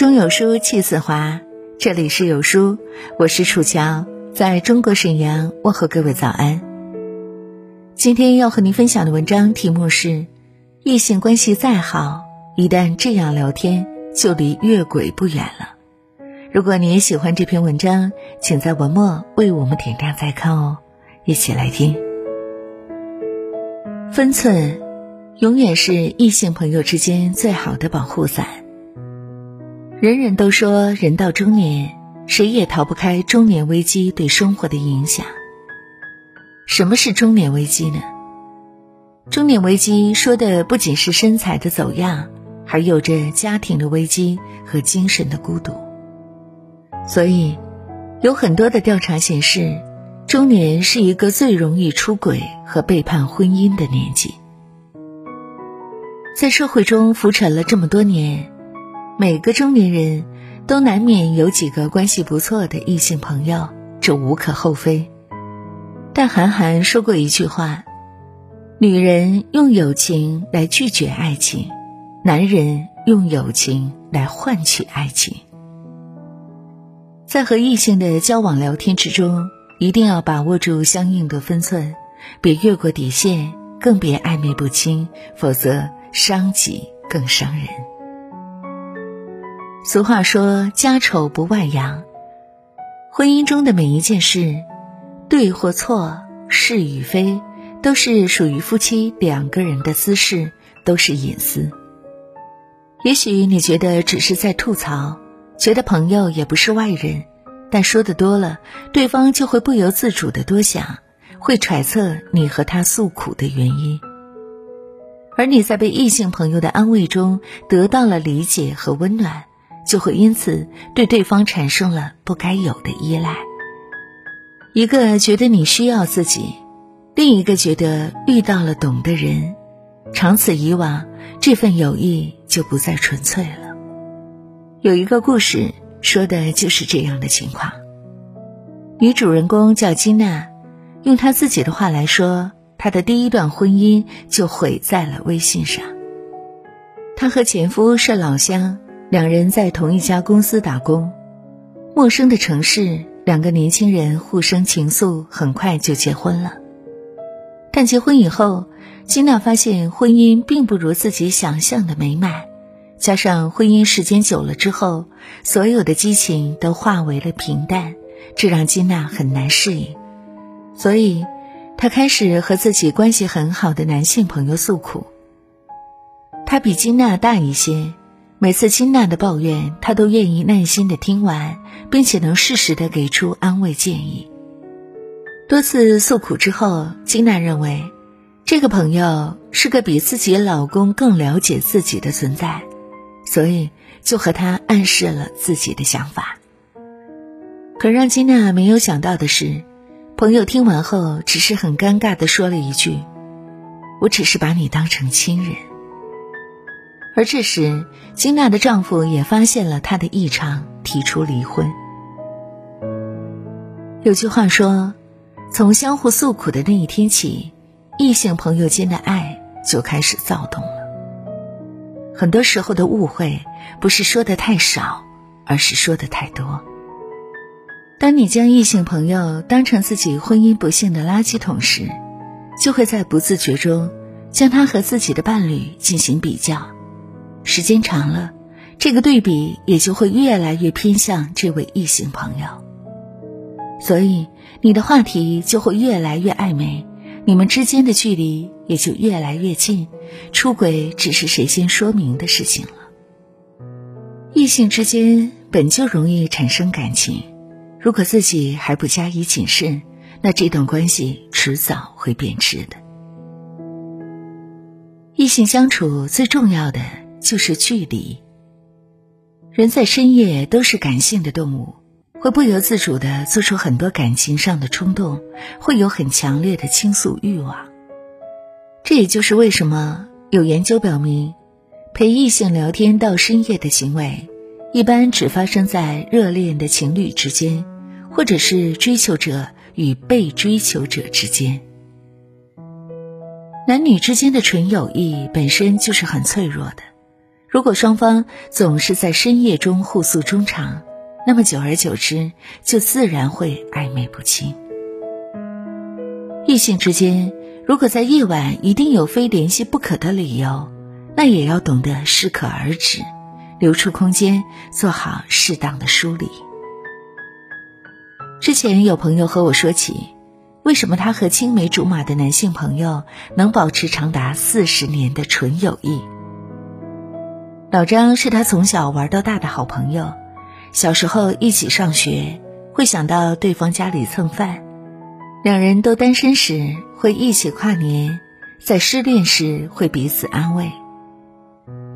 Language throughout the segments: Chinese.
中有书气自华，这里是有书，我是楚乔，在中国沈阳问候各位早安。今天要和您分享的文章题目是：异性关系再好，一旦这样聊天，就离越轨不远了。如果你也喜欢这篇文章，请在文末为我们点亮再看哦。一起来听。分寸，永远是异性朋友之间最好的保护伞。人人都说人到中年，谁也逃不开中年危机对生活的影响。什么是中年危机呢？中年危机说的不仅是身材的走样，还有着家庭的危机和精神的孤独。所以，有很多的调查显示，中年是一个最容易出轨和背叛婚姻的年纪。在社会中浮沉了这么多年。每个中年人都难免有几个关系不错的异性朋友，这无可厚非。但韩寒说过一句话：“女人用友情来拒绝爱情，男人用友情来换取爱情。”在和异性的交往聊天之中，一定要把握住相应的分寸，别越过底线，更别暧昧不清，否则伤己更伤人。俗话说：“家丑不外扬。”婚姻中的每一件事，对或错，是与非，都是属于夫妻两个人的私事，都是隐私。也许你觉得只是在吐槽，觉得朋友也不是外人，但说的多了，对方就会不由自主的多想，会揣测你和他诉苦的原因，而你在被异性朋友的安慰中得到了理解和温暖。就会因此对对方产生了不该有的依赖。一个觉得你需要自己，另一个觉得遇到了懂的人，长此以往，这份友谊就不再纯粹了。有一个故事说的就是这样的情况。女主人公叫金娜，用她自己的话来说，她的第一段婚姻就毁在了微信上。她和前夫是老乡。两人在同一家公司打工，陌生的城市，两个年轻人互生情愫，很快就结婚了。但结婚以后，金娜发现婚姻并不如自己想象的美满，加上婚姻时间久了之后，所有的激情都化为了平淡，这让金娜很难适应。所以，她开始和自己关系很好的男性朋友诉苦。他比金娜大一些。每次金娜的抱怨，他都愿意耐心的听完，并且能适时的给出安慰建议。多次诉苦之后，金娜认为，这个朋友是个比自己老公更了解自己的存在，所以就和他暗示了自己的想法。可让金娜没有想到的是，朋友听完后只是很尴尬的说了一句：“我只是把你当成亲人。”而这时，金娜的丈夫也发现了她的异常，提出离婚。有句话说：“从相互诉苦的那一天起，异性朋友间的爱就开始躁动了。”很多时候的误会，不是说的太少，而是说的太多。当你将异性朋友当成自己婚姻不幸的垃圾桶时，就会在不自觉中将他和自己的伴侣进行比较。时间长了，这个对比也就会越来越偏向这位异性朋友，所以你的话题就会越来越暧昧，你们之间的距离也就越来越近，出轨只是谁先说明的事情了。异性之间本就容易产生感情，如果自己还不加以谨慎，那这段关系迟早会变质的。异性相处最重要的。就是距离。人在深夜都是感性的动物，会不由自主的做出很多感情上的冲动，会有很强烈的倾诉欲望。这也就是为什么有研究表明，陪异性聊天到深夜的行为，一般只发生在热恋的情侣之间，或者是追求者与被追求者之间。男女之间的纯友谊本身就是很脆弱的。如果双方总是在深夜中互诉衷肠，那么久而久之，就自然会暧昧不清。异性之间，如果在夜晚一定有非联系不可的理由，那也要懂得适可而止，留出空间，做好适当的梳理。之前有朋友和我说起，为什么他和青梅竹马的男性朋友能保持长达四十年的纯友谊。老张是他从小玩到大的好朋友，小时候一起上学，会想到对方家里蹭饭；两人都单身时会一起跨年，在失恋时会彼此安慰。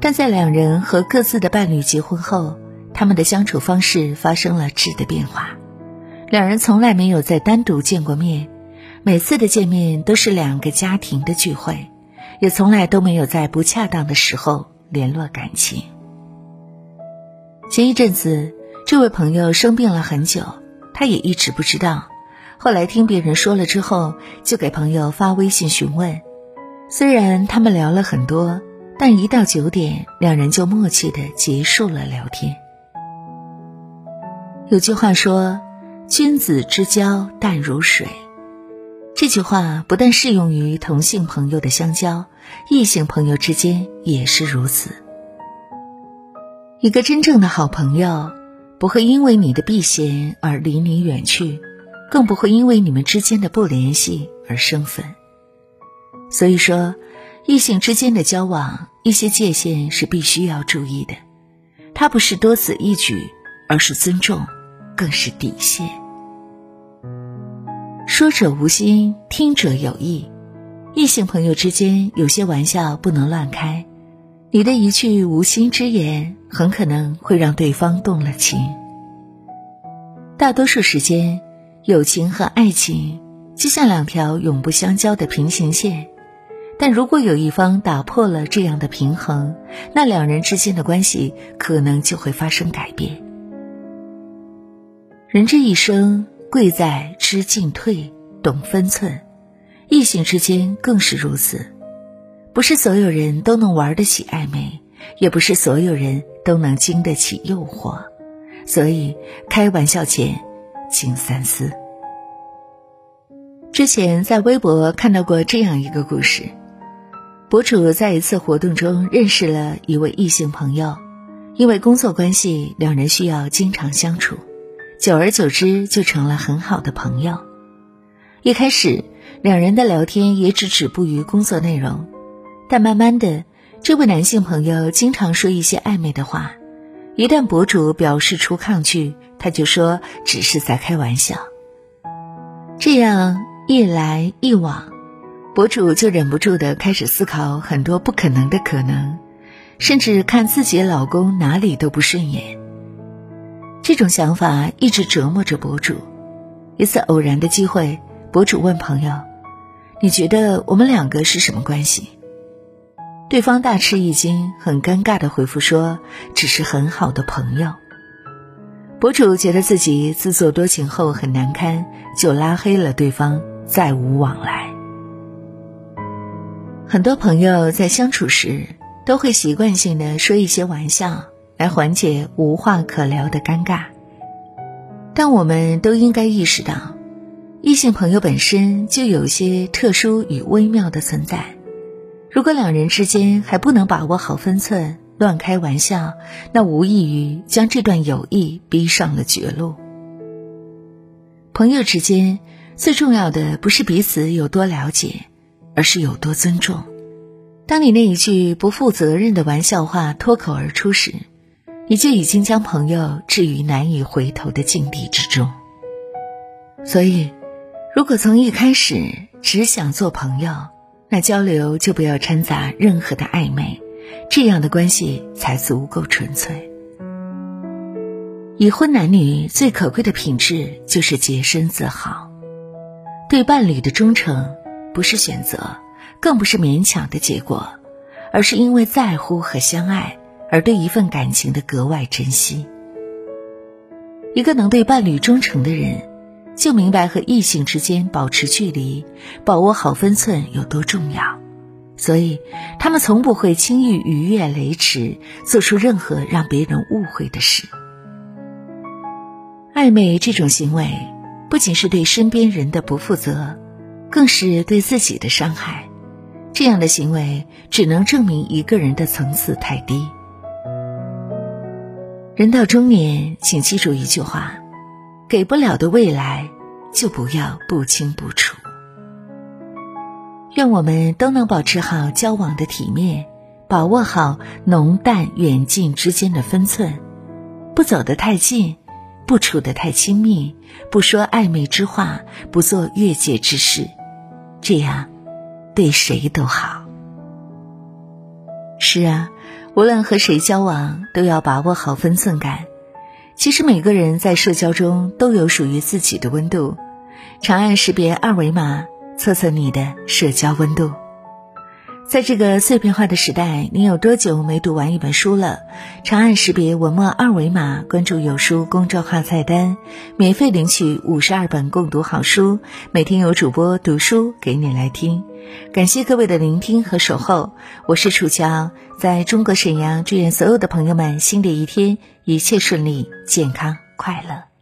但在两人和各自的伴侣结婚后，他们的相处方式发生了质的变化。两人从来没有再单独见过面，每次的见面都是两个家庭的聚会，也从来都没有在不恰当的时候联络感情。前一阵子，这位朋友生病了很久，他也一直不知道。后来听别人说了之后，就给朋友发微信询问。虽然他们聊了很多。但一到九点，两人就默契的结束了聊天。有句话说：“君子之交淡如水。”这句话不但适用于同性朋友的相交，异性朋友之间也是如此。一个真正的好朋友，不会因为你的避嫌而离你远去，更不会因为你们之间的不联系而生分。所以说。异性之间的交往，一些界限是必须要注意的，它不是多此一举，而是尊重，更是底线。说者无心，听者有意。异性朋友之间有些玩笑不能乱开，你的一句无心之言，很可能会让对方动了情。大多数时间，友情和爱情就像两条永不相交的平行线。但如果有一方打破了这样的平衡，那两人之间的关系可能就会发生改变。人这一生，贵在知进退、懂分寸，异性之间更是如此。不是所有人都能玩得起暧昧，也不是所有人都能经得起诱惑，所以开玩笑前，请三思。之前在微博看到过这样一个故事。博主在一次活动中认识了一位异性朋友，因为工作关系，两人需要经常相处，久而久之就成了很好的朋友。一开始，两人的聊天也只止步于工作内容，但慢慢的，这位男性朋友经常说一些暧昧的话，一旦博主表示出抗拒，他就说只是在开玩笑。这样一来一往。博主就忍不住的开始思考很多不可能的可能，甚至看自己老公哪里都不顺眼。这种想法一直折磨着博主。一次偶然的机会，博主问朋友：“你觉得我们两个是什么关系？”对方大吃一惊，很尴尬的回复说：“只是很好的朋友。”博主觉得自己自作多情后很难堪，就拉黑了对方，再无往来。很多朋友在相处时都会习惯性的说一些玩笑来缓解无话可聊的尴尬，但我们都应该意识到，异性朋友本身就有些特殊与微妙的存在。如果两人之间还不能把握好分寸，乱开玩笑，那无异于将这段友谊逼上了绝路。朋友之间最重要的不是彼此有多了解。而是有多尊重。当你那一句不负责任的玩笑话脱口而出时，你就已经将朋友置于难以回头的境地之中。所以，如果从一开始只想做朋友，那交流就不要掺杂任何的暧昧，这样的关系才足够纯粹。已婚男女最可贵的品质就是洁身自好，对伴侣的忠诚。不是选择，更不是勉强的结果，而是因为在乎和相爱而对一份感情的格外珍惜。一个能对伴侣忠诚的人，就明白和异性之间保持距离、把握好分寸有多重要。所以他们从不会轻易逾越雷池，做出任何让别人误会的事。暧昧这种行为，不仅是对身边人的不负责，更是对自己的伤害。这样的行为只能证明一个人的层次太低。人到中年，请记住一句话：给不了的未来，就不要不清不楚。愿我们都能保持好交往的体面，把握好浓淡远近之间的分寸，不走得太近，不处得太亲密，不说暧昧之话，不做越界之事，这样对谁都好。是啊，无论和谁交往，都要把握好分寸感。其实每个人在社交中都有属于自己的温度，长按识别二维码。测测你的社交温度。在这个碎片化的时代，你有多久没读完一本书了？长按识别文末二维码，关注有书公众号菜单，免费领取五十二本共读好书，每天有主播读书给你来听。感谢各位的聆听和守候，我是楚乔，在中国沈阳，祝愿所有的朋友们新的一天一切顺利、健康、快乐。